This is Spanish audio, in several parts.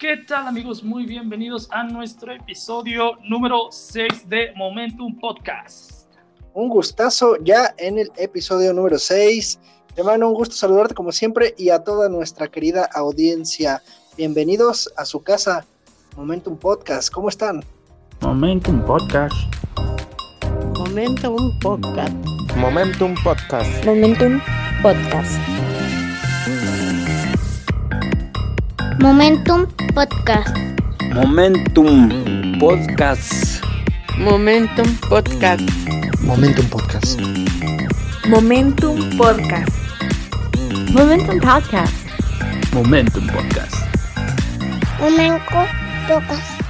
¿Qué tal amigos? Muy bienvenidos a nuestro episodio número 6 de Momentum Podcast. Un gustazo ya en el episodio número 6. Hermano, un gusto saludarte como siempre y a toda nuestra querida audiencia. Bienvenidos a su casa, Momentum Podcast. ¿Cómo están? Momentum Podcast. Momentum Podcast. Momentum Podcast. Momentum Podcast. Momentum Podcast. Momentum Podcast. Momentum Podcast. Momentum Podcast. Momentum Podcast. Momentum Podcast. Momentum Podcast. Momentum Podcast.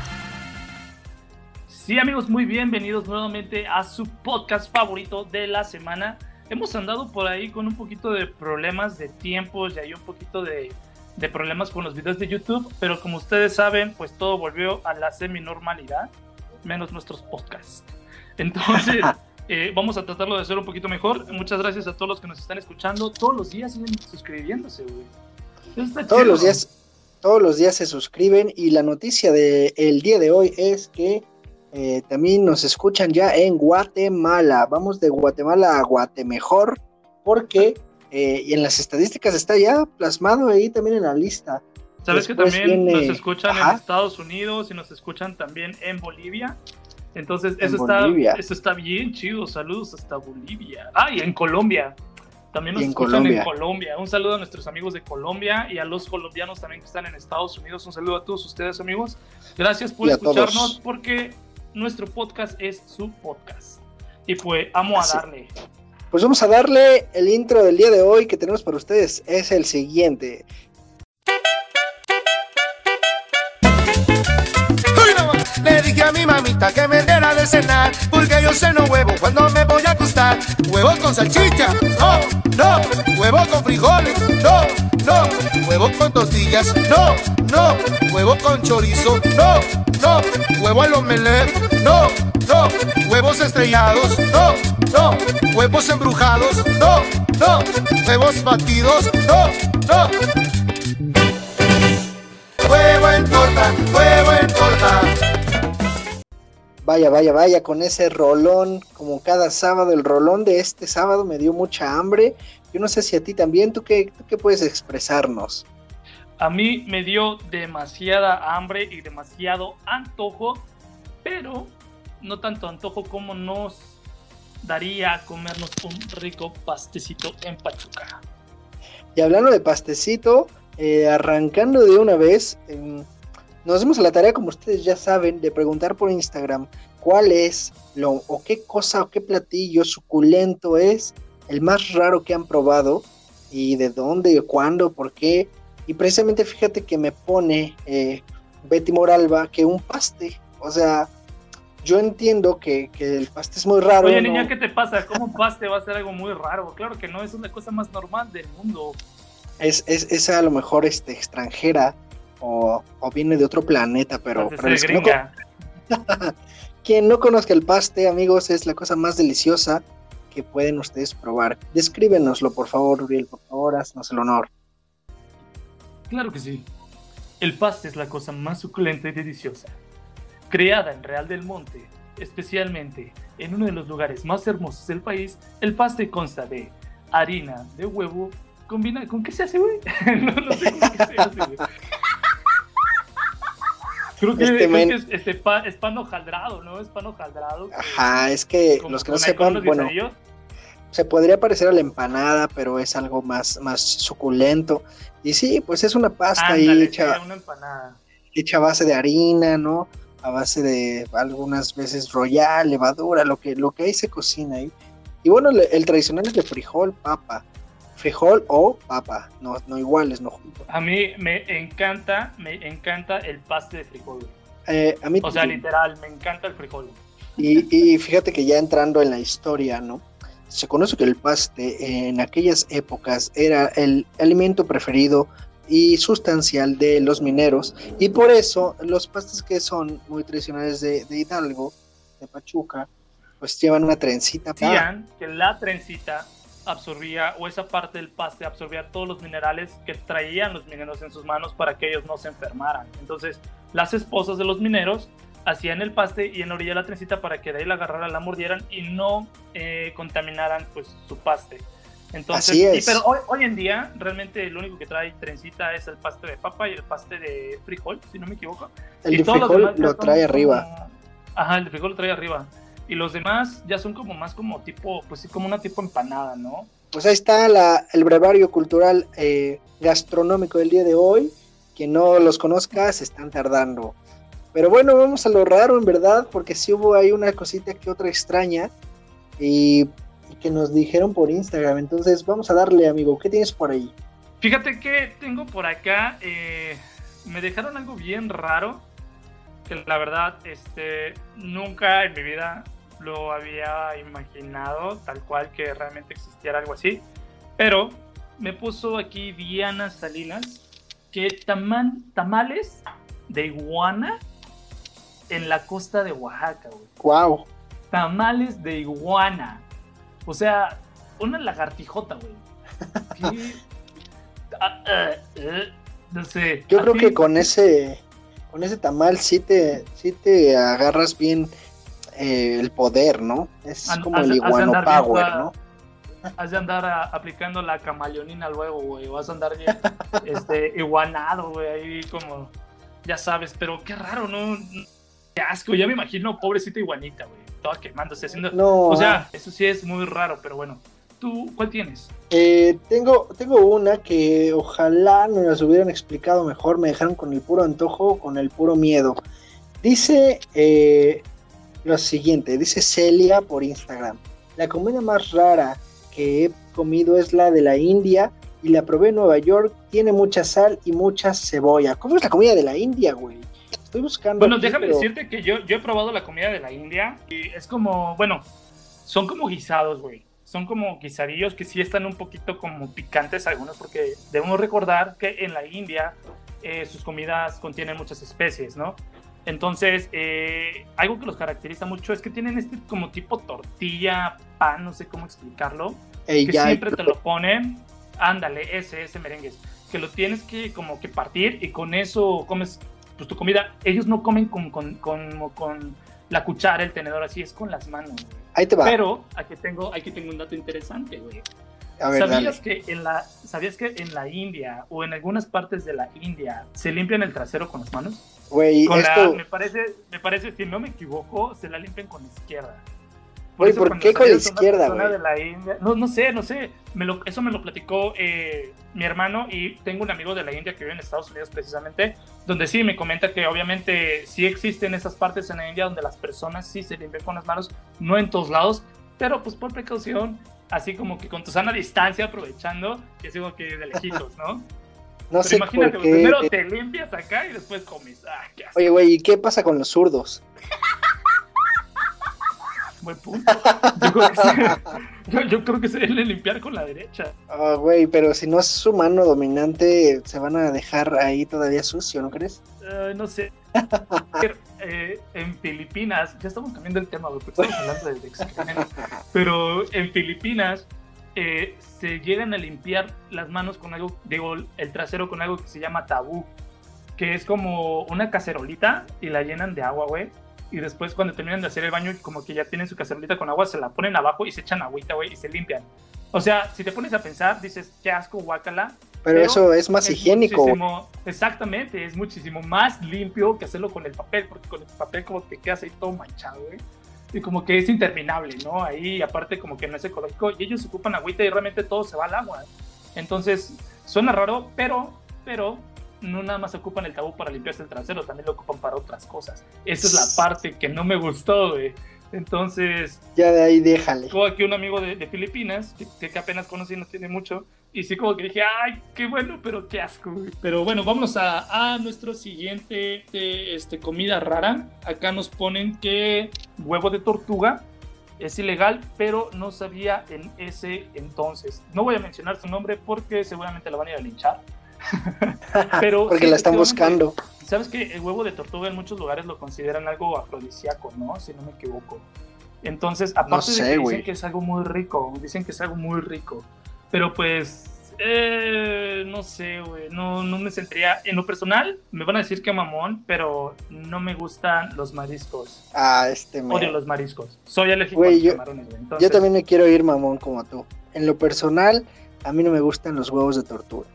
Sí amigos, muy bienvenidos nuevamente a su podcast favorito de la semana. Hemos andado por ahí con un poquito de problemas de tiempos y hay un poquito de, de problemas con los videos de YouTube, pero como ustedes saben, pues todo volvió a la semi-normalidad, menos nuestros podcasts. Entonces, eh, vamos a tratarlo de hacer un poquito mejor. Muchas gracias a todos los que nos están escuchando. Todos los días siguen suscribiéndose, güey. Todos chido. los días, todos los días se suscriben y la noticia del día de hoy es que eh, también nos escuchan ya en Guatemala. Vamos de Guatemala a Guatemejor porque eh, y en las estadísticas está ya plasmado ahí también en la lista. ¿Sabes que Después también viene- nos escuchan Ajá. en Estados Unidos y nos escuchan también en Bolivia? Entonces, En eso está, Bolivia. eso está bien chido. Saludos hasta Bolivia. Ah, y en Colombia. También nos en escuchan en Colombia. Colombia. Un saludo a nuestros amigos de Colombia y a los colombianos también que están en Estados Unidos. Un saludo a todos ustedes, amigos. Gracias por a escucharnos todos. porque nuestro podcast es su podcast. Y pues, amo a Así. darle. Pues vamos a darle el intro del día de hoy que tenemos para ustedes. Es el siguiente. Le dije a mi mamita que me diera de cenar Porque yo ceno huevo cuando me voy a acostar. Huevo con salchicha, no, no. Huevo con frijoles, no, no. Huevo con tortillas, no, no. Huevo con chorizo, no, no. Huevo al omelette, no, no. Huevos estrellados, no, no. Huevos embrujados, no, no. Huevos batidos, no, no. Huevo en torta, huevo en torta Vaya, vaya, vaya, con ese rolón, como cada sábado, el rolón de este sábado me dio mucha hambre. Yo no sé si a ti también, ¿tú qué, tú qué puedes expresarnos? A mí me dio demasiada hambre y demasiado antojo, pero no tanto antojo como nos daría a comernos un rico pastecito en Pachuca. Y hablando de pastecito, eh, arrancando de una vez, nos dimos a la tarea, como ustedes ya saben, de preguntar por Instagram cuál es lo o qué cosa o qué platillo suculento es el más raro que han probado y de dónde, cuándo, por qué. Y precisamente fíjate que me pone eh, Betty Moralba que un paste, o sea, yo entiendo que, que el paste es muy raro. Oye, ¿no? niña, ¿qué te pasa? ¿Cómo un paste va a ser algo muy raro? Claro que no, es la cosa más normal del mundo. es, es, es a lo mejor este, extranjera o, o viene de otro planeta, pero, Pues los que no con- quien no conozca el paste, amigos, es la cosa más deliciosa que pueden ustedes probar. Descríbenoslo, por favor, Uriel, por favor, haznos el honor. Claro que sí. El paste es la cosa más suculenta y deliciosa. Creada en Real del Monte, especialmente en uno de los lugares más hermosos del país, el paste consta de harina de huevo combina ¿Con qué se hace, güey? no, no sé con qué se hace, güey. Creo que, Este creo que es, este es pan hojaldrado, ¿no? Es pan hojaldrado. Ajá, es que Como- los que no sepan, bueno, guisadillos. se podría parecer a la empanada, pero es algo más, más suculento. Y sí, pues es una pasta ahí hecha, una empanada. hecha a base de harina, ¿no? A base de algunas veces royal, levadura, lo que, lo que ahí se cocina ahí. Y bueno, le- el tradicional es de frijol, papa. Frijol o papa, no, no iguales, no juntos. A mí me encanta, me encanta el paste de frijol. Eh, a mí O sea, literal, me encanta el frijol. Y, y fíjate que ya entrando en la historia, ¿no? Se conoce que el paste en aquellas épocas era el alimento preferido y sustancial de los mineros y por eso los pastes que son muy tradicionales de, de Hidalgo, de Pachuca, pues llevan una trencita. Decían que la trencita absorbía, o esa parte del paste absorbía todos los minerales que traían los mineros en sus manos para que ellos no se enfermaran. Entonces, las esposas de los mineros hacían el paste y en la orilla la trencita para que de ahí la agarraran, la mordieran y no eh, contaminaran pues su paste. Entonces, Así y- es. pero hoy, hoy en día realmente lo único que trae trencita es el paste de papa y el paste de frijol, si no me equivoco. El Y de frijol lo trae arriba. Ajá, el de frijol lo trae arriba. Y los demás ya son como más como tipo, pues sí, como una tipo empanada, ¿no? Pues ahí está la, el brevario cultural eh, gastronómico del día de hoy. Quien no los conozca se están tardando. Pero bueno, vamos a lo raro en verdad, porque sí hubo ahí una cosita que otra extraña y, y que nos dijeron por Instagram. Entonces vamos a darle, amigo, ¿qué tienes por ahí? Fíjate que tengo por acá, eh, me dejaron algo bien raro, que la verdad, este, nunca en mi vida lo había imaginado, tal cual que realmente existiera algo así. Pero me puso aquí Diana Salinas que taman, tamales de iguana en la costa de Oaxaca, güey. Wow. Tamales de iguana. O sea, una lagartijota, güey. Ah, ah, eh, no sé. Yo ¿A creo ti? que con ese con ese tamal sí te, sí te agarras bien eh, el poder, ¿no? Es como has- el iguano bien power, ¿no? Has de andar a- aplicando la camaleonina luego, güey. Vas a andar bien este, iguanado, güey. Ahí como, ya sabes, pero qué raro, ¿no? Qué asco. Ya me imagino, pobrecita iguanita, güey. Toda quemándose haciendo. No, O sea, eso sí es muy raro, pero bueno. ¿Tú cuál tienes? Eh, tengo, tengo una que ojalá nos las hubieran explicado mejor, me dejaron con el puro antojo, con el puro miedo. Dice eh, lo siguiente, dice Celia por Instagram, la comida más rara que he comido es la de la India y la probé en Nueva York, tiene mucha sal y mucha cebolla. ¿Cómo es la comida de la India, güey? Estoy buscando... Bueno, aquí, déjame pero- decirte que yo, yo he probado la comida de la India y es como, bueno, son como guisados, güey. Son como guisadillos que sí están un poquito como picantes algunos porque debemos recordar que en la India eh, sus comidas contienen muchas especies, ¿no? Entonces, eh, algo que los caracteriza mucho es que tienen este como tipo tortilla, pan, no sé cómo explicarlo, que ya, siempre te lo ponen, ándale, ese, ese merengues, que lo tienes que como que partir y con eso comes pues tu comida. Ellos no comen con, con, con, con la cuchara, el tenedor, así es con las manos. ahí te va. Pero aquí tengo, aquí tengo un dato interesante, güey. A ver, ¿Sabías dale. que, en la, ¿Sabías que en la India o en algunas partes de la India se limpian el trasero con las manos? Güey, esto... me, parece, me parece, si no me equivoco, se la limpian con la izquierda. Güey, eso ¿por qué con la izquierda, güey? no, no sé, no sé. Me lo, eso me lo platicó eh, mi hermano y tengo un amigo de la India que vive en Estados Unidos precisamente, donde sí me comenta que obviamente sí existen esas partes en la India donde las personas sí se limpian con las manos, no en todos lados, pero pues por precaución, así como que con tu sana distancia, aprovechando, que es como que de lejitos, ¿no? No Pero sé imagínate, por qué... primero te limpias acá y después comes. Ah, qué asco. Oye, güey, ¿y qué pasa con los zurdos? Buen punto. Yo creo que se, yo, yo creo que se debe limpiar con la derecha. Ah, güey, pero si no es su mano dominante, se van a dejar ahí todavía sucio, ¿no crees? No sé. Eh, en Filipinas, ya estamos cambiando el tema, porque estamos hablando de. Pero en Filipinas eh, se llegan a limpiar las manos con algo, digo, el trasero con algo que se llama tabú, que es como una cacerolita y la llenan de agua, güey. Y después cuando terminan de hacer el baño, como que ya tienen su cacerolita con agua, se la ponen abajo y se echan agüita, güey, y se limpian. O sea, si te pones a pensar, dices, qué asco, guácala, Pero, Pero eso es más es higiénico. exactamente, es muchísimo más limpio que hacerlo con el papel, porque con el papel como te quedas ahí todo manchado, güey. Y como que es interminable, ¿no? Ahí aparte como que no es ecológico y ellos ocupan agüita y realmente todo se va al agua. Entonces, suena raro, pero, pero no nada más ocupan el tabú para limpiarse el trasero, también lo ocupan para otras cosas. Esa es la parte que no me gustó, güey. Entonces, Ya de ahí déjale. tengo aquí un amigo de, de Filipinas que, que apenas conocí, no tiene mucho. Y sí, como que dije, ay, qué bueno, pero qué asco. güey". Pero bueno, vámonos a, a nuestro siguiente este, comida rara. Acá nos ponen que huevo de tortuga es ilegal, pero no sabía en ese entonces. No voy a mencionar su nombre porque seguramente la van a ir a linchar. pero Porque la están buscando. Sabes que el huevo de tortuga en muchos lugares lo consideran algo afrodisíaco, ¿no? Si no me equivoco. Entonces, aparte de sé, que dicen que es algo muy rico, dicen que es algo muy rico. Pero pues, eh, no sé, güey, no, no me sentiría... En lo personal, me van a decir que mamón, pero no me gustan los mariscos. Ah, este me... Odio los mariscos. Soy alérgico a los yo- camarones, güey. Entonces, Yo también me quiero ir mamón como tú. En lo personal, a mí no me gustan los huevos de tortuga.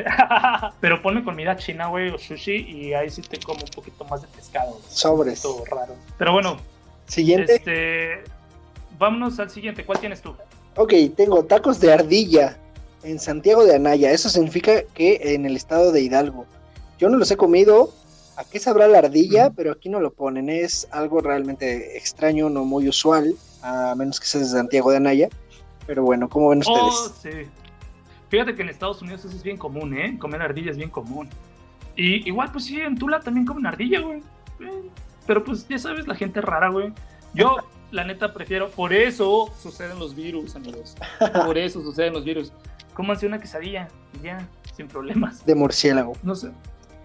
pero ponme comida china, güey, o sushi, y ahí sí te como un poquito más de pescado. güey. Sobres. Poquito raro. Pero bueno, Siguiente. este... Vámonos al siguiente. ¿Cuál tienes tú? Ok, tengo tacos de ardilla en Santiago de Anaya. Eso significa que en el estado de Hidalgo. Yo no los he comido. ¿A qué sabrá la ardilla? Pero aquí no lo ponen. Es algo realmente extraño, no muy usual. A menos que seas de Santiago de Anaya. Pero bueno, ¿cómo ven ustedes? Oh, sí. Fíjate que en Estados Unidos eso es bien común, ¿eh? Comer ardilla es bien común. Y igual, pues sí, en Tula también comen ardilla, güey. Eh, Pero pues ya sabes, la gente rara, güey. Yo, la neta, prefiero. Por eso suceden los virus, amigos. Por eso suceden los virus. Cómanse una quesadilla ya, sin problemas. De murciélago. No sé.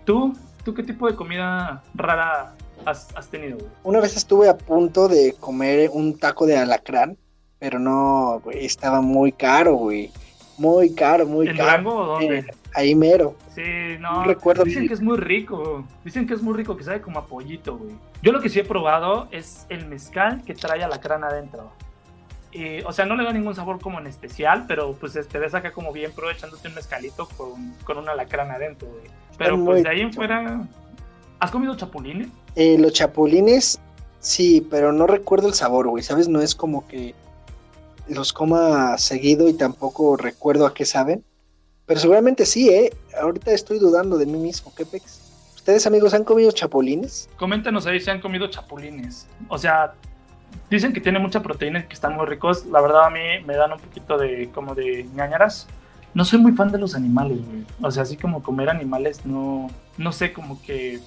¿Tú? ¿Tú qué tipo de comida rara has, has tenido, güey? Una vez estuve a punto de comer un taco de alacrán. Pero no, güey, estaba muy caro, güey. Muy caro, muy ¿En caro. Durango o dónde? Eh, ahí mero. Sí, no. recuerdo Dicen que es muy rico. Dicen que es muy rico, que sabe como a pollito, güey. Yo lo que sí he probado es el mezcal que trae alacrán adentro. Y, o sea, no le da ningún sabor como en especial, pero pues te ves acá como bien pro echándote un mezcalito con, con un alacrán adentro, güey. Pero pues de ahí en fuera. ¿Has comido chapulines? Eh, los chapulines, sí, pero no recuerdo el sabor, güey, ¿sabes? No es como que los coma seguido y tampoco recuerdo a qué saben. Pero seguramente sí, ¿eh? Ahorita estoy dudando de mí mismo, ¿qué pex? ¿Ustedes, amigos, han comido chapulines? Coméntanos ahí si han comido chapulines. O sea, dicen que tiene mucha proteína y que están muy ricos. La verdad a mí me dan un poquito de como de ñañaras. No soy muy fan de los animales, güey. O sea, así como comer animales no no sé como que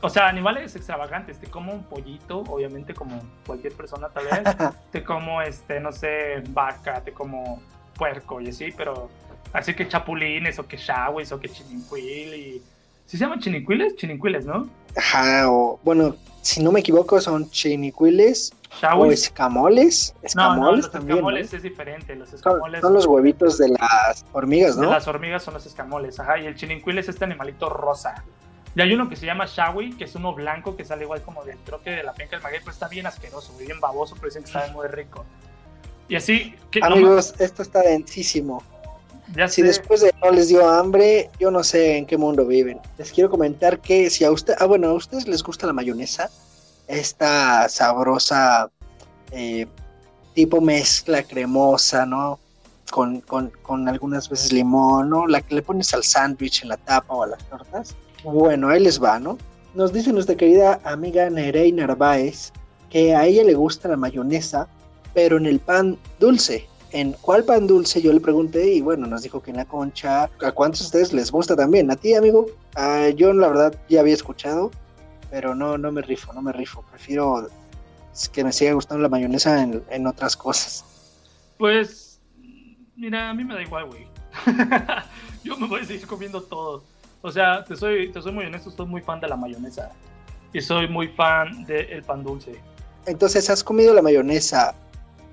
o sea, animales extravagantes, te como un pollito, obviamente como cualquier persona tal vez, te como este, no sé, vaca, te como puerco y así, pero así que chapulines o que shawis o que chinincuil y ¿Sí se llaman chinicuiles? Chinicuiles, ¿no? Ajá, o bueno, si no me equivoco, son chinicuiles o Shawis. escamoles. No, no, Escamoles los también. ¿no? escamoles es diferente. Los escamoles son los huevitos de las hormigas, de ¿no? las hormigas son los escamoles, ajá. Y el chinincuil es este animalito rosa. Y hay uno que se llama Shawi, que es uno blanco que sale igual como del troque de la penca del maguey, pero está bien asqueroso, güey, bien baboso, pero dicen que sabe muy rico. Y así, que no Amigos, esto está densísimo. ya Si sé, después de no les dio hambre, yo no sé en qué mundo viven. Les quiero comentar que si a usted, ah bueno, a ustedes les gusta la mayonesa, esta sabrosa eh, tipo mezcla cremosa, ¿no? Con, con, con algunas veces limón, ¿no? La que le pones al sándwich en la tapa o a las tortas. Bueno, ahí les va, ¿no? Nos dice nuestra querida amiga Nerey Narváez que a ella le gusta la mayonesa, pero en el pan dulce. ¿En cuál pan dulce? Yo le pregunté y bueno, nos dijo que en la concha. ¿A cuántos de ustedes les gusta también? ¿A ti, amigo? Ah, yo la verdad ya había escuchado, pero no, no me rifo, no me rifo. Prefiero que me siga gustando la mayonesa en, en otras cosas. Pues, mira, a mí me da igual, güey. Yo me voy a seguir comiendo todo. O sea, te soy, te soy muy honesto, soy muy fan de la mayonesa. Y soy muy fan del pan dulce. Entonces, ¿has comido la mayonesa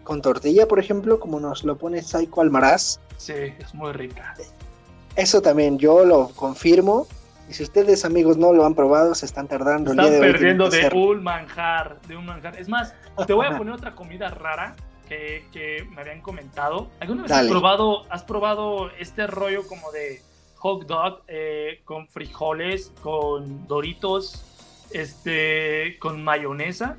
con tortilla, por ejemplo, como nos lo pone Saiko Almaraz? Sí, es muy rica. Eso también yo lo confirmo. Y si ustedes, amigos, no lo han probado, se están tardando. el Están día de perdiendo de un manjar, de un manjar. Es más, te voy a poner otra comida rara que, que me habían comentado. ¿Alguna vez has probado, has probado este rollo como de hot dog eh, con frijoles, con doritos, este, con mayonesa?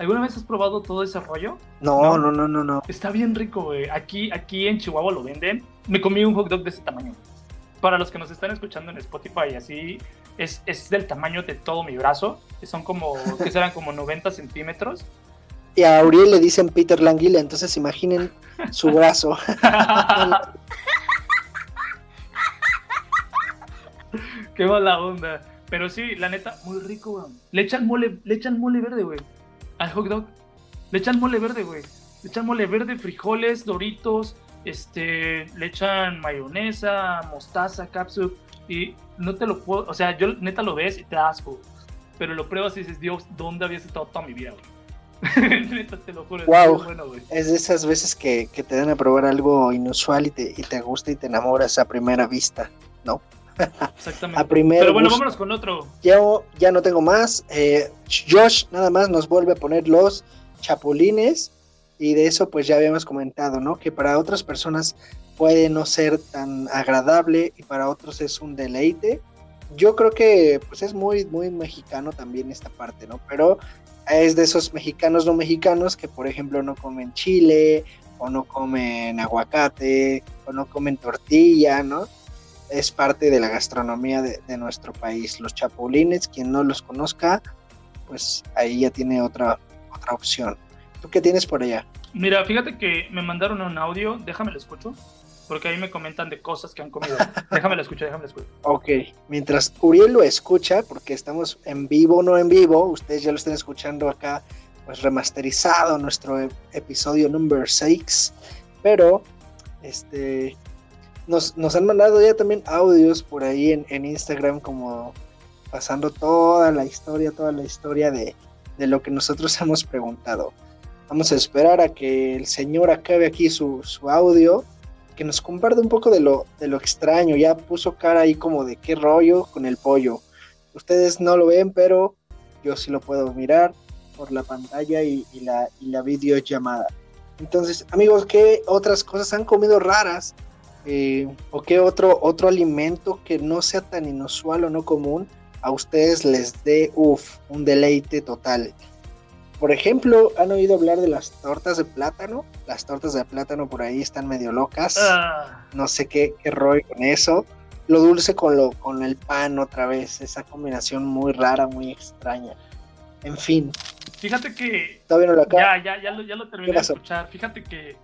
¿Alguna vez has probado todo ese rollo? No, no, no, no, no. Está bien rico, güey. Aquí, aquí en Chihuahua lo venden. Me comí un hot dog de ese tamaño. Para los que nos están escuchando en Spotify así, es, es del tamaño de todo mi brazo. Son como, que serán como 90 centímetros. Y a Auriel le dicen Peter Languila, entonces imaginen su brazo. Qué mala onda. Pero sí, la neta, muy rico, güey. Le echan mole, le echan mole verde, güey. Al hot dog. Le echan mole verde, güey. Le echan mole verde, frijoles, doritos, este, le echan mayonesa, mostaza, capsup y no te lo puedo, o sea, yo neta lo ves y te asco. pero lo pruebas y dices, Dios, ¿dónde habías estado toda mi vida, güey? Neta, te lo juro. Wow. Es muy bueno, güey. Es de esas veces que, que te dan a probar algo inusual y te, y te gusta y te enamoras a primera vista, ¿no? Exactamente. A pero bueno, vámonos con otro. Yo ya no tengo más. Eh, Josh nada más nos vuelve a poner los chapulines y de eso pues ya habíamos comentado, ¿no? Que para otras personas puede no ser tan agradable y para otros es un deleite. Yo creo que pues es muy muy mexicano también esta parte, ¿no? Pero es de esos mexicanos no mexicanos que por ejemplo no comen chile o no comen aguacate o no comen tortilla, ¿no? Es parte de la gastronomía de, de, nuestro país. Los chapulines, quien no los conozca, pues ahí ya tiene otra, otra opción. ¿Tú qué tienes por allá? Mira, fíjate que me mandaron un audio, déjame lo escucho, porque ahí me comentan de cosas que han comido. déjame lo escucho, déjame lo escucho. Ok, mientras Uriel lo escucha, porque estamos en vivo, no en vivo, ustedes ya lo están escuchando acá, pues remasterizado nuestro episodio number 6, pero este nos, nos, han mandado ya también audios por ahí en, en, Instagram como pasando toda la historia, toda la historia de, de, lo que nosotros hemos preguntado. Vamos a esperar a que el señor acabe aquí su, su audio, que nos comparte un poco de lo, de lo extraño. Ya puso cara ahí como de qué rollo con el pollo. Ustedes no lo ven, pero yo sí lo puedo mirar por la pantalla y, la, y la videollamada. Entonces, amigos, ¿qué otras cosas han comido raras? Eh, o qué otro, otro alimento que no sea tan inusual o no común a ustedes les dé uff, un deleite total. Por ejemplo, ¿han oído hablar de las tortas de plátano? Las tortas de plátano por ahí están medio locas. Ah, No sé qué, qué rollo con eso. Lo dulce con, lo, con el pan otra vez. Esa combinación muy rara, muy extraña. En fin, fíjate que todavía no lo acabo. ya, ya, ya lo, ya lo terminé ¿Qué de escuchar. Fíjate que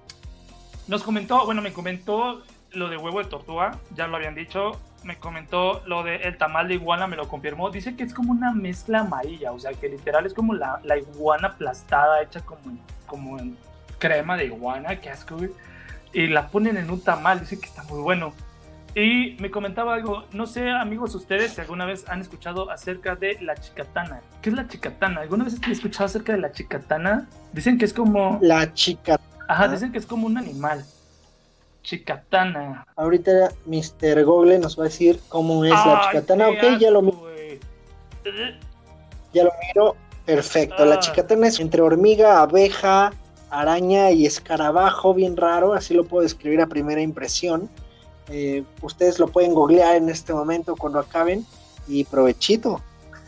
nos comentó, bueno, me comentó lo de huevo de tortuga, ya lo habían dicho. Me comentó lo de el tamal de iguana, me lo confirmó. Dice que es como una mezcla amarilla, o sea, que literal es como la, la iguana aplastada, hecha como, como en crema de iguana, que asco, güey. Y la ponen en un tamal, dice que está muy bueno. Y me comentaba algo, no sé, amigos, ustedes si alguna vez han escuchado acerca de la chicatana. ¿Qué es la chicatana? ¿Alguna vez han escuchado acerca de la chicatana? Dicen que es como... La chica. Ajá, Ah. dicen que es como un animal. Chicatana. Ahorita Mr. Google nos va a decir cómo es la chicatana. Ok, ya lo, güey. ya lo miro. Perfecto. La Ah. chicatana es entre hormiga, abeja, araña y escarabajo, bien raro. Así lo puedo describir a primera impresión. Eh, ustedes lo pueden googlear en este momento cuando acaben. Y provechito.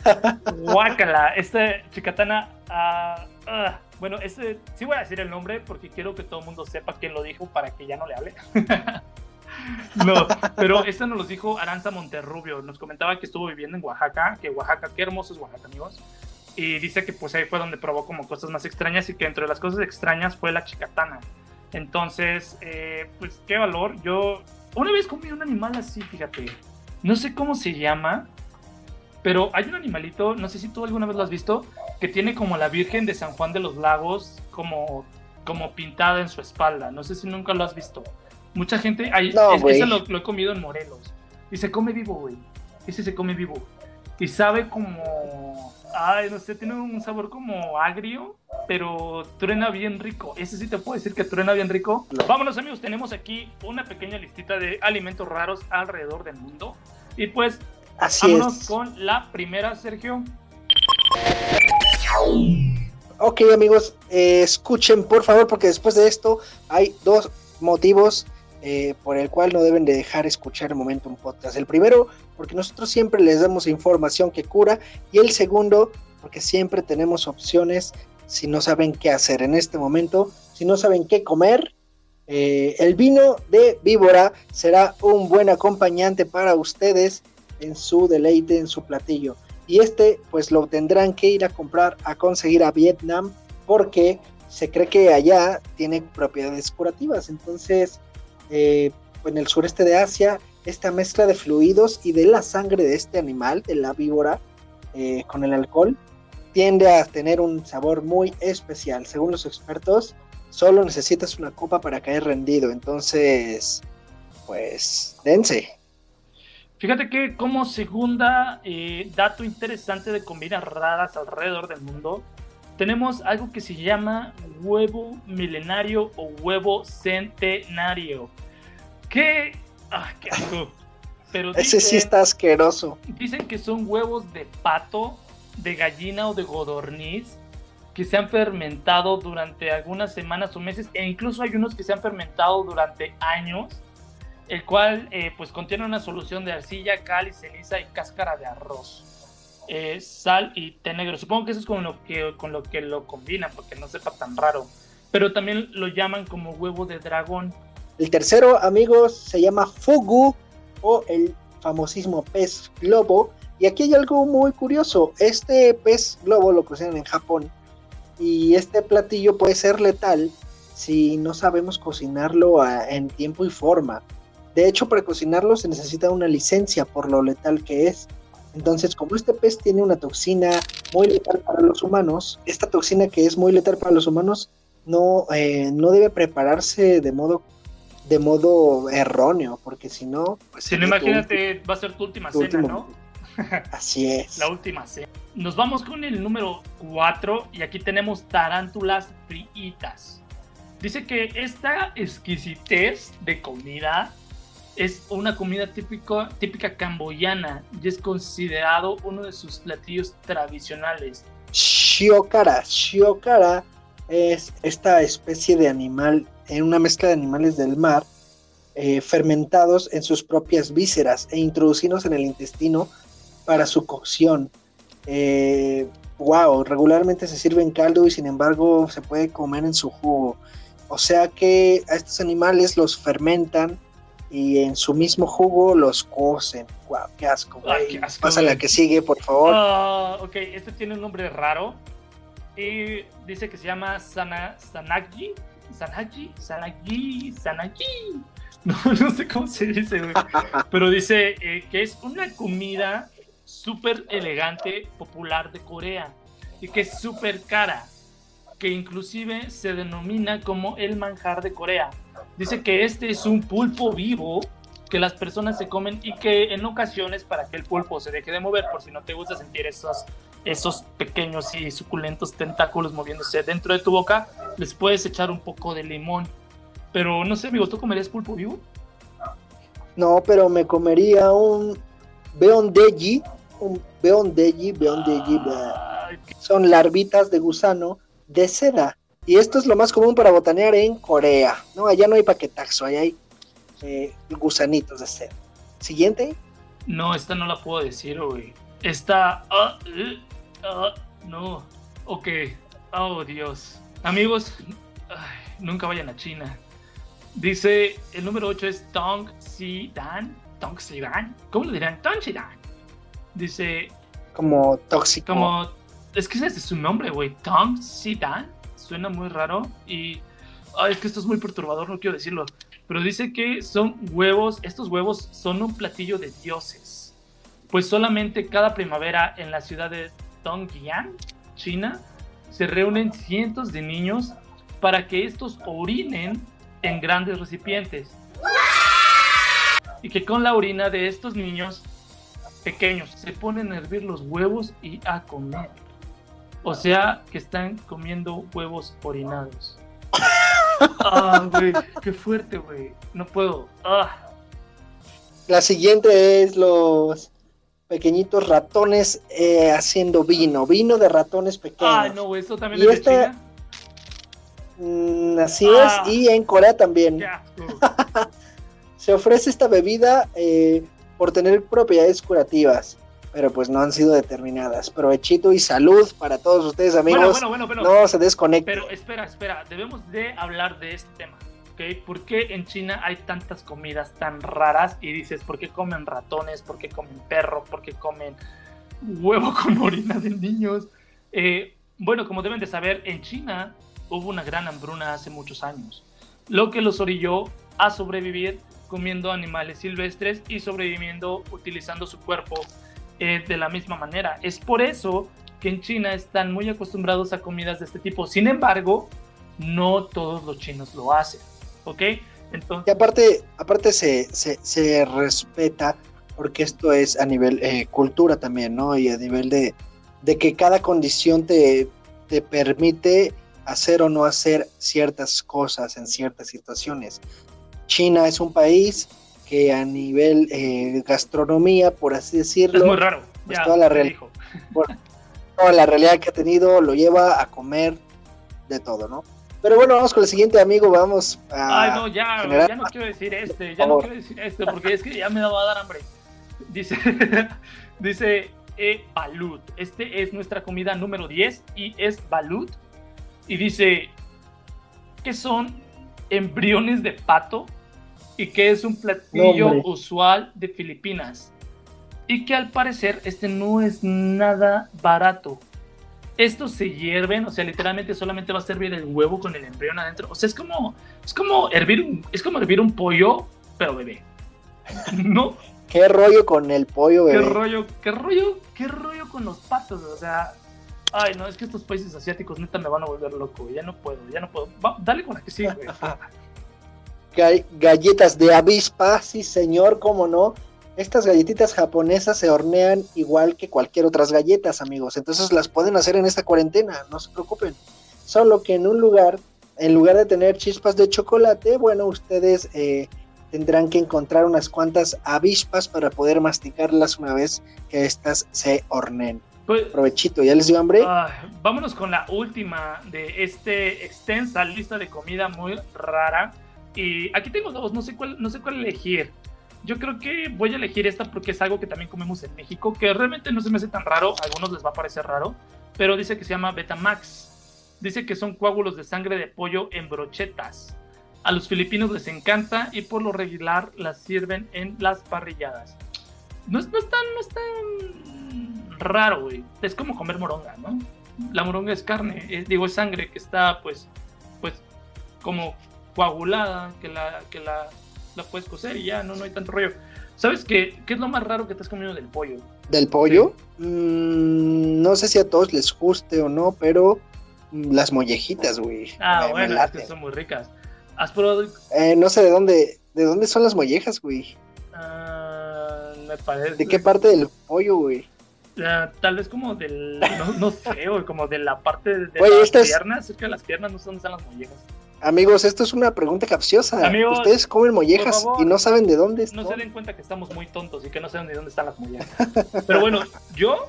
Guácala, este chicatana. ah, ah, bueno, este sí voy a decir el nombre porque quiero que todo el mundo sepa quién lo dijo para que ya no le hable. no, pero este nos lo dijo Aranza Monterrubio. Nos comentaba que estuvo viviendo en Oaxaca, que Oaxaca, qué hermoso es Oaxaca, amigos. Y dice que pues ahí fue donde probó como cosas más extrañas y que entre las cosas extrañas fue la chicatana. Entonces, eh, pues qué valor. Yo una vez comí un animal así, fíjate. No sé cómo se llama, pero hay un animalito, no sé si tú alguna vez lo has visto, que tiene como la Virgen de San Juan de los Lagos como, como pintada en su espalda. No sé si nunca lo has visto. Mucha gente, ahí, No, es- ese lo, lo he comido en Morelos. Y se come vivo, güey. Ese se come vivo. Y sabe como, ay, no sé, tiene un sabor como agrio, pero truena bien rico. Ese sí te puedo decir que truena bien rico. Vámonos amigos, tenemos aquí una pequeña listita de alimentos raros alrededor del mundo. Y pues Así Vámonos es. con la primera, Sergio. Ok, amigos, eh, escuchen por favor, porque después de esto hay dos motivos eh, por el cual no deben de dejar escuchar el Momentum Podcast. El primero, porque nosotros siempre les damos información que cura, y el segundo, porque siempre tenemos opciones si no saben qué hacer en este momento, si no saben qué comer. eh, el vino de víbora será un buen acompañante para ustedes en su deleite, en su platillo. Y este pues lo tendrán que ir a comprar a conseguir a Vietnam porque se cree que allá tiene propiedades curativas. Entonces eh, en el sureste de Asia esta mezcla de fluidos y de la sangre de este animal de la víbora eh, con el alcohol tiende a tener un sabor muy especial. Según los expertos solo necesitas una copa para caer rendido. Entonces pues dense Fíjate que como segunda eh, dato interesante de comidas raras alrededor del mundo, tenemos algo que se llama huevo milenario o huevo centenario. Que... ¡Ah, qué asco! Pero Ese sí está asqueroso. Dicen que son huevos de pato, de gallina o de godorniz que se han fermentado durante algunas semanas o meses e incluso hay unos que se han fermentado durante años, el cual eh, pues contiene una solución de arcilla, cal y ceniza y cáscara de arroz, eh, sal y té negro. Supongo que eso es con lo que, con lo que lo combinan porque no sepa tan raro, pero también lo llaman como huevo de dragón. El tercero, amigos, se llama fugu o el famosísimo pez globo. Y aquí hay algo muy curioso. Este pez globo lo cocinan en Japón. Y este platillo puede ser letal si no sabemos cocinarlo en tiempo y forma. De hecho, para cocinarlo se necesita una licencia por lo letal que es. Entonces, como este pez tiene una toxina muy letal para los humanos, esta toxina que es muy letal para los humanos no, eh, no debe prepararse de modo de modo erróneo, porque si no, pues Si no, tu imagínate, va a ser tu última tu cena, último- ¿no? Así es. La última cena. Nos vamos con el número 4 y aquí tenemos tarántulas fritas. Dice que esta exquisitez de comida es una comida típico, típica camboyana y es considerado uno de sus platillos tradicionales. Shiokara. Shiokara es esta especie de animal, en una mezcla de animales del mar, eh, fermentados en sus propias vísceras e introducidos en el intestino para su cocción. Eh, wow, regularmente se sirve en caldo y sin embargo se puede comer en su jugo. O sea que a estos animales los fermentan y en su mismo jugo los cocen. Wow, qué asco. Ay, güey. qué asco, Pásale a güey. que sigue, por favor. Ah, ok, este tiene un nombre raro y dice que se llama Sana, Sanagi. Sanagi, Sanagi, Sanagi. No, no sé cómo se dice, güey. Pero dice eh, que es una comida súper elegante, popular de Corea y que es súper cara, que inclusive se denomina como el manjar de Corea. Dice que este es un pulpo vivo que las personas se comen y que en ocasiones para que el pulpo se deje de mover, por si no te gusta sentir esos, esos pequeños y suculentos tentáculos moviéndose dentro de tu boca, les puedes echar un poco de limón. Pero no sé, amigo, ¿tú comerías pulpo vivo? No, pero me comería un beondeji, un beondeji, beondeji, son larvitas de gusano de seda. Y esto es lo más común para botanear en Corea. No, allá no hay paquetaxo, allá hay eh, gusanitos de seda. Siguiente. No, esta no la puedo decir, güey. Esta... ah, eh, ah, no. Ok. Oh, Dios. Amigos, ay, nunca vayan a China. Dice, el número 8 es Tong Si Dan. Tong Si Dan. ¿Cómo lo dirán? Tong Si Dan. Dice, Como tóxico. como... Es que ese es su nombre, güey. Tong Si Dan. Suena muy raro y... Es que esto es muy perturbador, no quiero decirlo. Pero dice que son huevos, estos huevos son un platillo de dioses. Pues solamente cada primavera en la ciudad de Dongyan, China, se reúnen cientos de niños para que estos orinen en grandes recipientes. Y que con la orina de estos niños pequeños se ponen a hervir los huevos y a comer. O sea, que están comiendo huevos orinados. Ah, güey, qué fuerte, güey. No puedo. Ah. La siguiente es los pequeñitos ratones eh, haciendo vino. Vino de ratones pequeños. Ah, no, güey, eso también Y es de China. Mm, así Ah. es. Y en Corea también. Se ofrece esta bebida eh, por tener propiedades curativas, pero pues no han sido determinadas. Provechito y salud para todos ustedes, amigos. Bueno, bueno, bueno, no se desconecten. pero espera, espera. Debemos de hablar de este tema. ¿ok? ¿Por qué en China hay tantas comidas tan raras? Y dices, ¿por qué comen ratones? ¿Por qué comen perro? ¿Por qué comen huevo con orina de niños? Eh, bueno, como deben de saber, en China hubo una gran hambruna hace muchos años, lo que los orilló a sobrevivir comiendo animales silvestres y sobreviviendo utilizando su cuerpo eh, de la misma manera. Es por eso que en China están muy acostumbrados a comidas de este tipo. Sin embargo, no todos los chinos lo hacen, ¿ok? Y Entonces, aparte, aparte se, se, se respeta porque esto es a nivel eh, cultura también, ¿no? Y a nivel de, de que cada condición te, te permite hacer o no hacer ciertas cosas en ciertas situaciones. China es un país que a nivel eh, gastronomía, por así decirlo, Es muy raro. pues ya, toda la real- toda la realidad que ha tenido lo lleva a comer de todo, ¿no? Pero bueno, vamos con el siguiente amigo, vamos a... Ay, no, ya, generar- ya no quiero decir este, ya no quiero decir este, porque es que ya me va a dar hambre. Dice, dice E. Balut. Este es nuestra comida número 10 y es Balut. Y dice que son embriones de pato y que es un platillo hombre. usual de Filipinas. Y que al parecer este no es nada barato. Estos se hierven, o sea, literalmente solamente va a servir el huevo con el embrión adentro. O sea, es como, es como hervir un, es como hervir un pollo, pero bebé. ¿No? ¿Qué rollo con el pollo, ¿Qué bebé? rollo, qué rollo, qué rollo con los patos? O sea, ay, no, es que estos países asiáticos neta me van a volver loco. Ya no puedo, ya no puedo. Va, dale con la que sí, güey. Ga- galletas de avispa, sí señor, cómo no. Estas galletitas japonesas se hornean igual que cualquier otras galletas, amigos. Entonces las pueden hacer en esta cuarentena, no se preocupen. Solo que en un lugar, en lugar de tener chispas de chocolate, bueno, ustedes eh, tendrán que encontrar unas cuantas avispas para poder masticarlas una vez que estas se horneen. Pues, Provechito, ¿ya les dio hambre? Ay, vámonos con la última de este extensa lista de comida muy rara. Y aquí tengo dos, no sé cuál, no sé cuál elegir. Yo creo que voy a elegir esta porque es algo que también comemos en México, que realmente no se me hace tan raro, a algunos les va a parecer raro, pero dice que se llama Betamax. Dice que son coágulos de sangre de pollo en brochetas. A los filipinos les encanta y por lo regular las sirven en las parrilladas. No es, no es tan, no es tan raro, güey. Es como comer moronga, ¿no? La moronga es carne, digo, es sangre que está, pues, pues, como coagulada, que la, que la, la puedes cocer y ya, no, no hay tanto rollo. ¿Sabes qué, qué es lo más raro que te has comido del pollo? ¿Del pollo? Mm, no sé si a todos les guste o no, pero mm, las mollejitas, güey. Ah, me- me bueno, es que son muy ricas. ¿Has probado? Eh, no sé de dónde, de dónde son las mollejas, güey. Ah, me parece. ¿De qué parte del pollo, güey? Ah, tal vez como del. No, no sé, güey, como de la parte de, las esta es- piernas. Cerca de las piernas, no sé dónde están las mollejas. Amigos, esto es una pregunta capciosa. Amigos, Ustedes comen mollejas favor, y no saben de dónde No están. se den cuenta que estamos muy tontos y que no saben ni dónde están las mollejas. Pero bueno, yo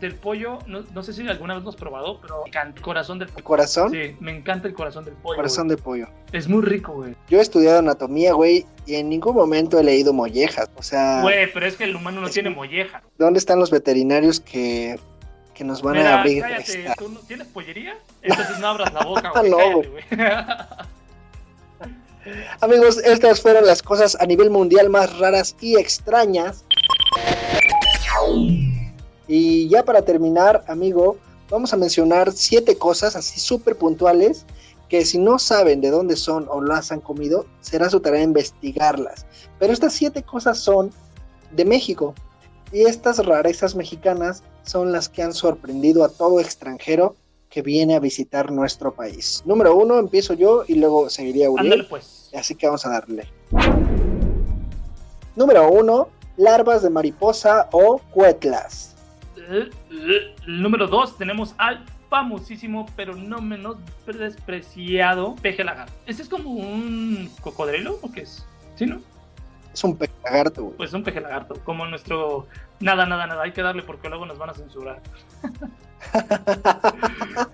del pollo, no, no sé si alguna vez lo has probado, pero me encanta el corazón del pollo. ¿Corazón? Sí, me encanta el corazón del pollo. Corazón güey. de pollo. Es muy rico, güey. Yo he estudiado anatomía, güey, y en ningún momento he leído mollejas. O sea, Güey, pero es que el humano no Es tiene molleja. ¿dónde están los veterinarios que, que nos van a abrir cállate, esta? ¿tú no tienes pollería? Entonces no abras la boca, güey. no, cállate. Amigos, estas fueron las cosas a nivel mundial más raras y extrañas. Y ya para terminar, amigo, vamos a mencionar siete cosas así súper puntuales que si no saben de dónde son o las han comido, será su tarea investigarlas. Pero estas siete cosas son de México. Y estas rarezas mexicanas son las que han sorprendido a todo extranjero que viene a visitar nuestro país. Número uno, empiezo yo y luego seguiría Uriel. Ándale, pues. Así que vamos a darle. Número uno, larvas de mariposa o cuetlas. Eh, eh, número dos tenemos al famosísimo, pero no menos despreciado, peje lagarto. ¿Este es como un cocodrilo o qué es? ¿Sí, no? Es un pez lagarto, güey. Pues un peje lagarto, como nuestro... Nada, nada, nada, hay que darle porque luego nos van a censurar.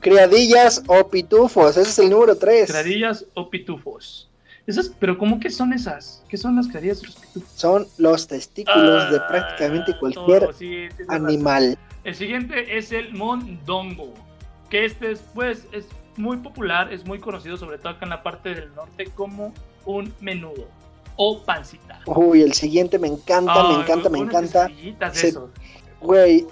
Criadillas o pitufos, ese es el número tres. Cradillas o pitufos. Esas, pero ¿cómo que son esas? ¿Qué son las cradillas y los pitufos? Son los testículos de Ah, prácticamente cualquier sí, animal. El siguiente es el mondongo, que este es, pues, es muy popular, es muy conocido, sobre todo acá en la parte del norte, como un menudo o pancita. Uy, el siguiente me encanta, me encanta, me encanta. Se- eso. Güey,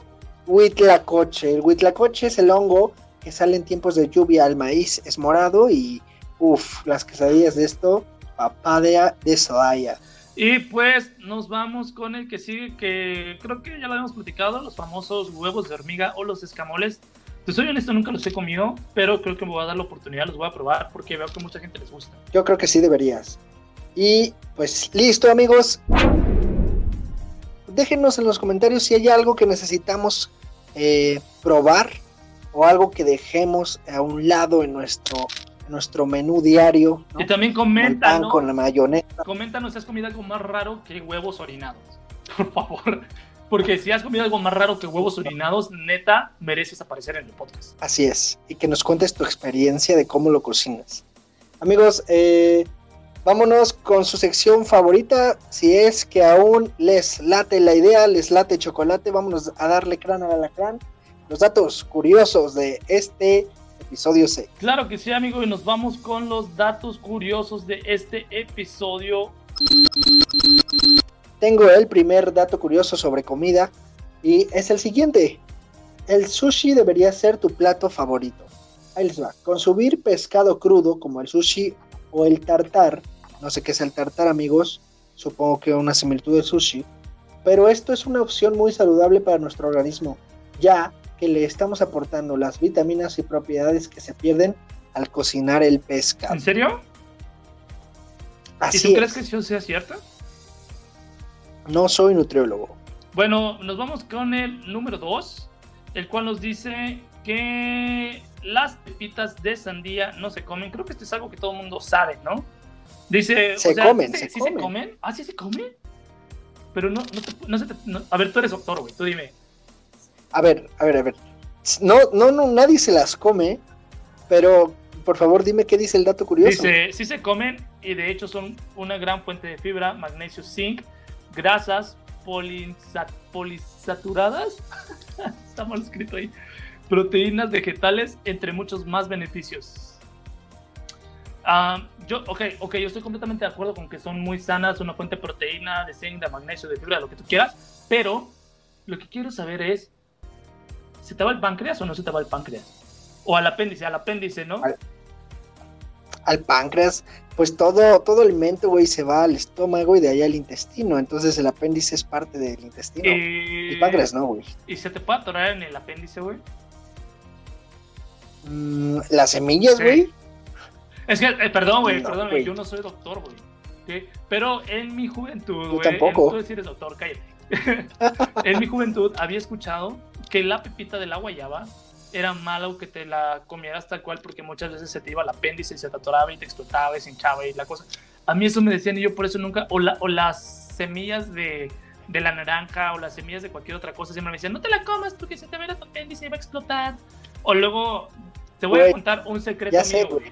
huitlacoche. El huitlacoche es el hongo que sale en tiempos de lluvia. El maíz es morado y, uff, las quesadillas de esto, papadea de soya. Y pues nos vamos con el que sigue, que creo que ya lo habíamos platicado, los famosos huevos de hormiga o los escamoles. Te soy honesto, nunca los he comido, pero creo que me voy a dar la oportunidad, los voy a probar porque veo que mucha gente les gusta. Yo creo que sí deberías. Y pues listo, amigos. déjenos en los comentarios si hay algo que necesitamos eh, probar o algo que dejemos a un lado en nuestro, en nuestro menú diario. ¿no? Y también pan comenta, con la mayonesa. Coméntanos si has comido algo más raro que huevos orinados. Por favor. Porque si has comido algo más raro que huevos orinados, neta, mereces aparecer en el podcast. Así es. Y que nos cuentes tu experiencia de cómo lo cocinas. Amigos, eh, vámonos con su sección favorita. Si es que aún les late la idea, les late chocolate, vámonos a darle crán al alacrán. Los datos curiosos de este episodio 6. Claro que sí, amigo, y nos vamos con los datos curiosos de este episodio. Tengo el primer dato curioso sobre comida y es el siguiente. El sushi debería ser tu plato favorito. Ahí les va. Consumir pescado crudo como el sushi o el tartar. No sé qué es el tartar, amigos. Supongo que una similitud del sushi. Pero esto es una opción muy saludable para nuestro organismo, ya que le estamos aportando las vitaminas y propiedades que se pierden al cocinar el pescado. ¿En serio? ¿Y Así tú crees es. que eso sea cierto? No soy nutriólogo. Bueno, nos vamos con el número 2, el cual nos dice que las pepitas de sandía no se comen. Creo que esto es algo que todo el mundo sabe, ¿no? Dice, Se comen, ¿sí se sí comen. comen? ¿Ah, sí se comen? Pero no, no, te- no se te- no- A ver, tú eres doctor, güey, tú dime. A ver, a ver, a ver. No, no, no, nadie se las come, pero por favor dime qué dice el dato curioso. Dice, sí se comen y de hecho son una gran fuente de fibra, magnesio, zinc, grasas polisaturadas, está mal escrito ahí, proteínas vegetales, entre muchos más beneficios. Ah, yo, ok, ok, yo estoy completamente de acuerdo con que son muy sanas, una fuente de proteína, de zinc, de magnesio, de fibra, lo que tú quieras, pero lo que quiero saber es, ¿se te va el páncreas o no se te va el páncreas? O al apéndice, al apéndice, ¿no? Al- Al páncreas, pues todo, todo alimento, güey, se va al estómago y de ahí al intestino. Entonces el apéndice es parte del intestino. Eh, El páncreas no, güey. ¿Y se te puede atorar en el apéndice, güey? Mm, las semillas, Sí. Es que, eh, perdón, güey, No, perdón, yo no soy doctor, güey. Pero en mi juventud, güey. tampoco. en- Tú eres doctor, cállate. en mi juventud había escuchado que la pepita de la guayaba era malo que te la comieras tal cual porque muchas veces se te iba el apéndice y se te atoraba y te explotaba y se hinchaba y la cosa. A mí eso me decían y yo por eso nunca, o, la- o las semillas de, de la naranja o las semillas de cualquier otra cosa siempre me decían, no te la comas porque se te va tu apéndice y va a explotar. O luego, te voy a contar un secreto ya sé, güey.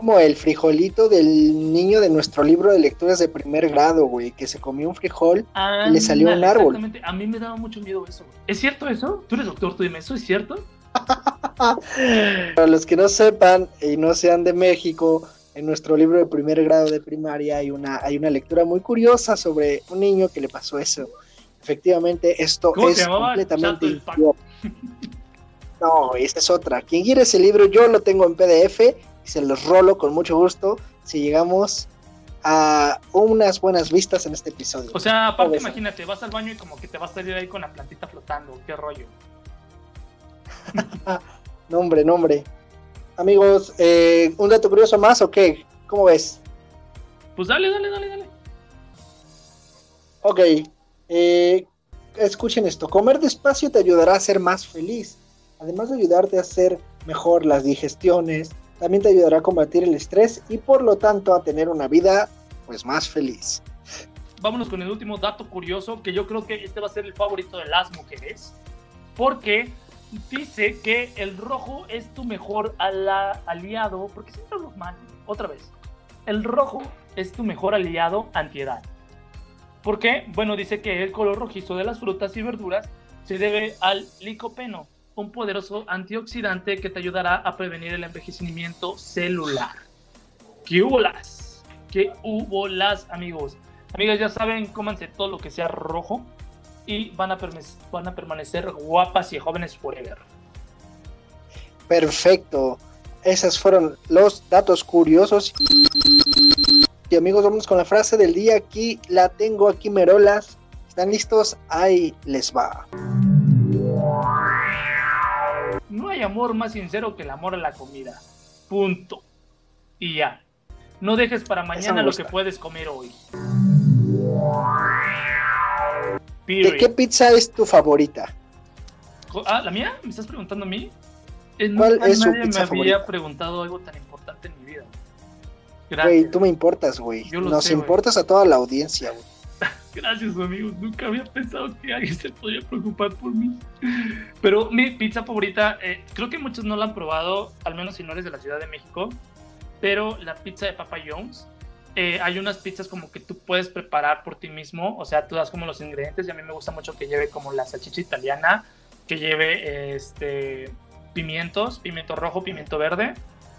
Como el frijolito del niño de nuestro libro de lecturas de primer grado, güey, que se comió un frijol. Y le salió un árbol. Exactamente. A mí me daba mucho miedo eso. güey. ¿Es cierto eso? Tú eres doctor, tú dime, ¿eso es cierto? Para los que no sepan y no sean de México, en nuestro libro de primer grado de primaria hay una, hay una lectura muy curiosa sobre un niño que le pasó eso. Efectivamente, esto ¿Cómo es completamente. No, esta es otra. Quien quiere ese libro, yo lo tengo en PDF se los rolo con mucho gusto si llegamos a unas buenas vistas en este episodio. O sea, aparte, imagínate, vas al baño y como que te vas a salir ahí con la plantita flotando. ¿Qué rollo? Nombre, nombre. Amigos, eh, ¿un dato curioso más o qué? ¿Cómo ves? Pues dale, dale, dale, dale. Ok, eh, escuchen esto. Comer despacio te ayudará a ser más feliz. Además de ayudarte a hacer mejor las digestiones, también te ayudará a combatir el estrés y por lo tanto a tener una vida pues más feliz. Vámonos con el último dato curioso, que yo creo que este va a ser el favorito de las mujeres. Porque dice que el rojo es tu mejor ala- aliado. Porque siempre hablo mal. Otra vez. El rojo es tu mejor aliado antiedad. ¿Por qué? Bueno, dice que el color rojizo de las frutas y verduras se debe al licopeno, un poderoso antioxidante que te ayudará a prevenir el envejecimiento celular. ¿Qué hubo las? ¿Qué hubo las, amigos? Amigas, ya saben, cómanse todo lo que sea rojo y van a, van a permanecer guapas y jóvenes forever. Perfecto. Esos fueron los datos curiosos. Y amigos, vamos con la frase del día. Aquí la tengo, aquí Merolas. ¿Están listos? Ahí les va. No hay amor más sincero que el amor a la comida. Punto. Y ya. No dejes para mañana lo que puedes comer hoy. ¿De qué pizza es tu favorita? Ah, ¿la mía? ¿Me estás preguntando a mí? Eh, ¿Cuál nunca es su nadie pizza me había favorita? preguntado algo tan importante en mi vida. Güey, tú me importas, güey. Nos sé, güey. importas a toda la audiencia, güey. Gracias, amigos. Nunca había pensado que alguien se podía preocupar por mí. Pero mi pizza favorita, eh, creo que muchos no la han probado, al menos si no eres de la Ciudad de México. Pero la pizza de Papa John's, eh, hay unas pizzas como que tú puedes preparar por ti mismo. O sea, tú das como los ingredientes y a mí me gusta mucho que lleve como la salchicha italiana, que lleve este pimientos, pimiento rojo, pimiento verde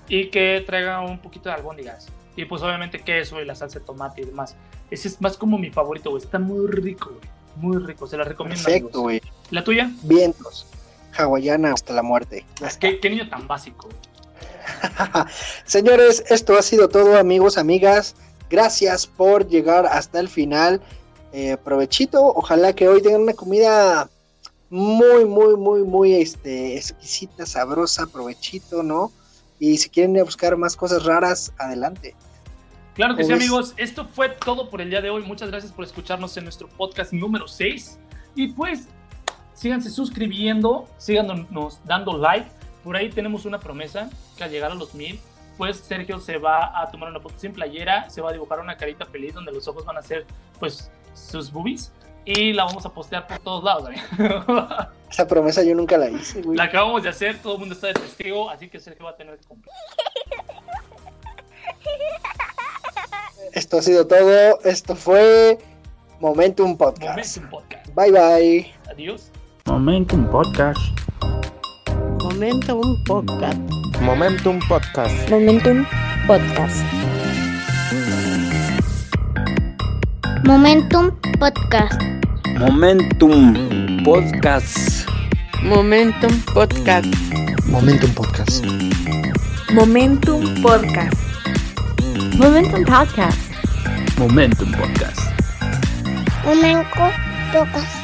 y que traiga un poquito de albóndigas. Y pues obviamente queso y la salsa de tomate y demás. Ese es más como mi favorito, güey. Está muy rico, güey. Muy rico. Se la recomiendo. Perfecto, güey. ¿La tuya? Vientos. Hawaiana hasta la muerte. ¿Qué, qué niño tan básico. Señores, esto ha sido todo, amigos, amigas. Gracias por llegar hasta el final. Eh, provechito. Ojalá que hoy tengan una comida muy, muy, muy, muy este, exquisita, sabrosa. Provechito, ¿no? Y si quieren ir a buscar más cosas raras, adelante. Claro que sí, amigos. Esto fue todo por el día de hoy. Muchas gracias por escucharnos en nuestro podcast número 6. Y pues, síganse suscribiendo, síganos dando like. Por ahí tenemos una promesa que al llegar a los mil, pues Sergio se va a tomar una foto sin playera, se va a dibujar una carita feliz donde los ojos van a ser, pues, sus boobies. Y la vamos a postear por todos lados. Esa promesa yo nunca la hice, güey. la acabamos de hacer, todo el mundo está de testigo, así que Sergio va a tener que cumplir. Esto ha sido todo. Esto fue Momentum Podcast. Momentum Podcast. Bye bye. Adiós. Momentum Podcast. Momentum Podcast. Momentum Podcast. Momentum Podcast. Momentum Podcast. Momentum Podcast. Momentum Podcast. Momentum Podcast. Momentum Podcast. Momentum Podcast. Momentum Podcast. Momentum Podcast.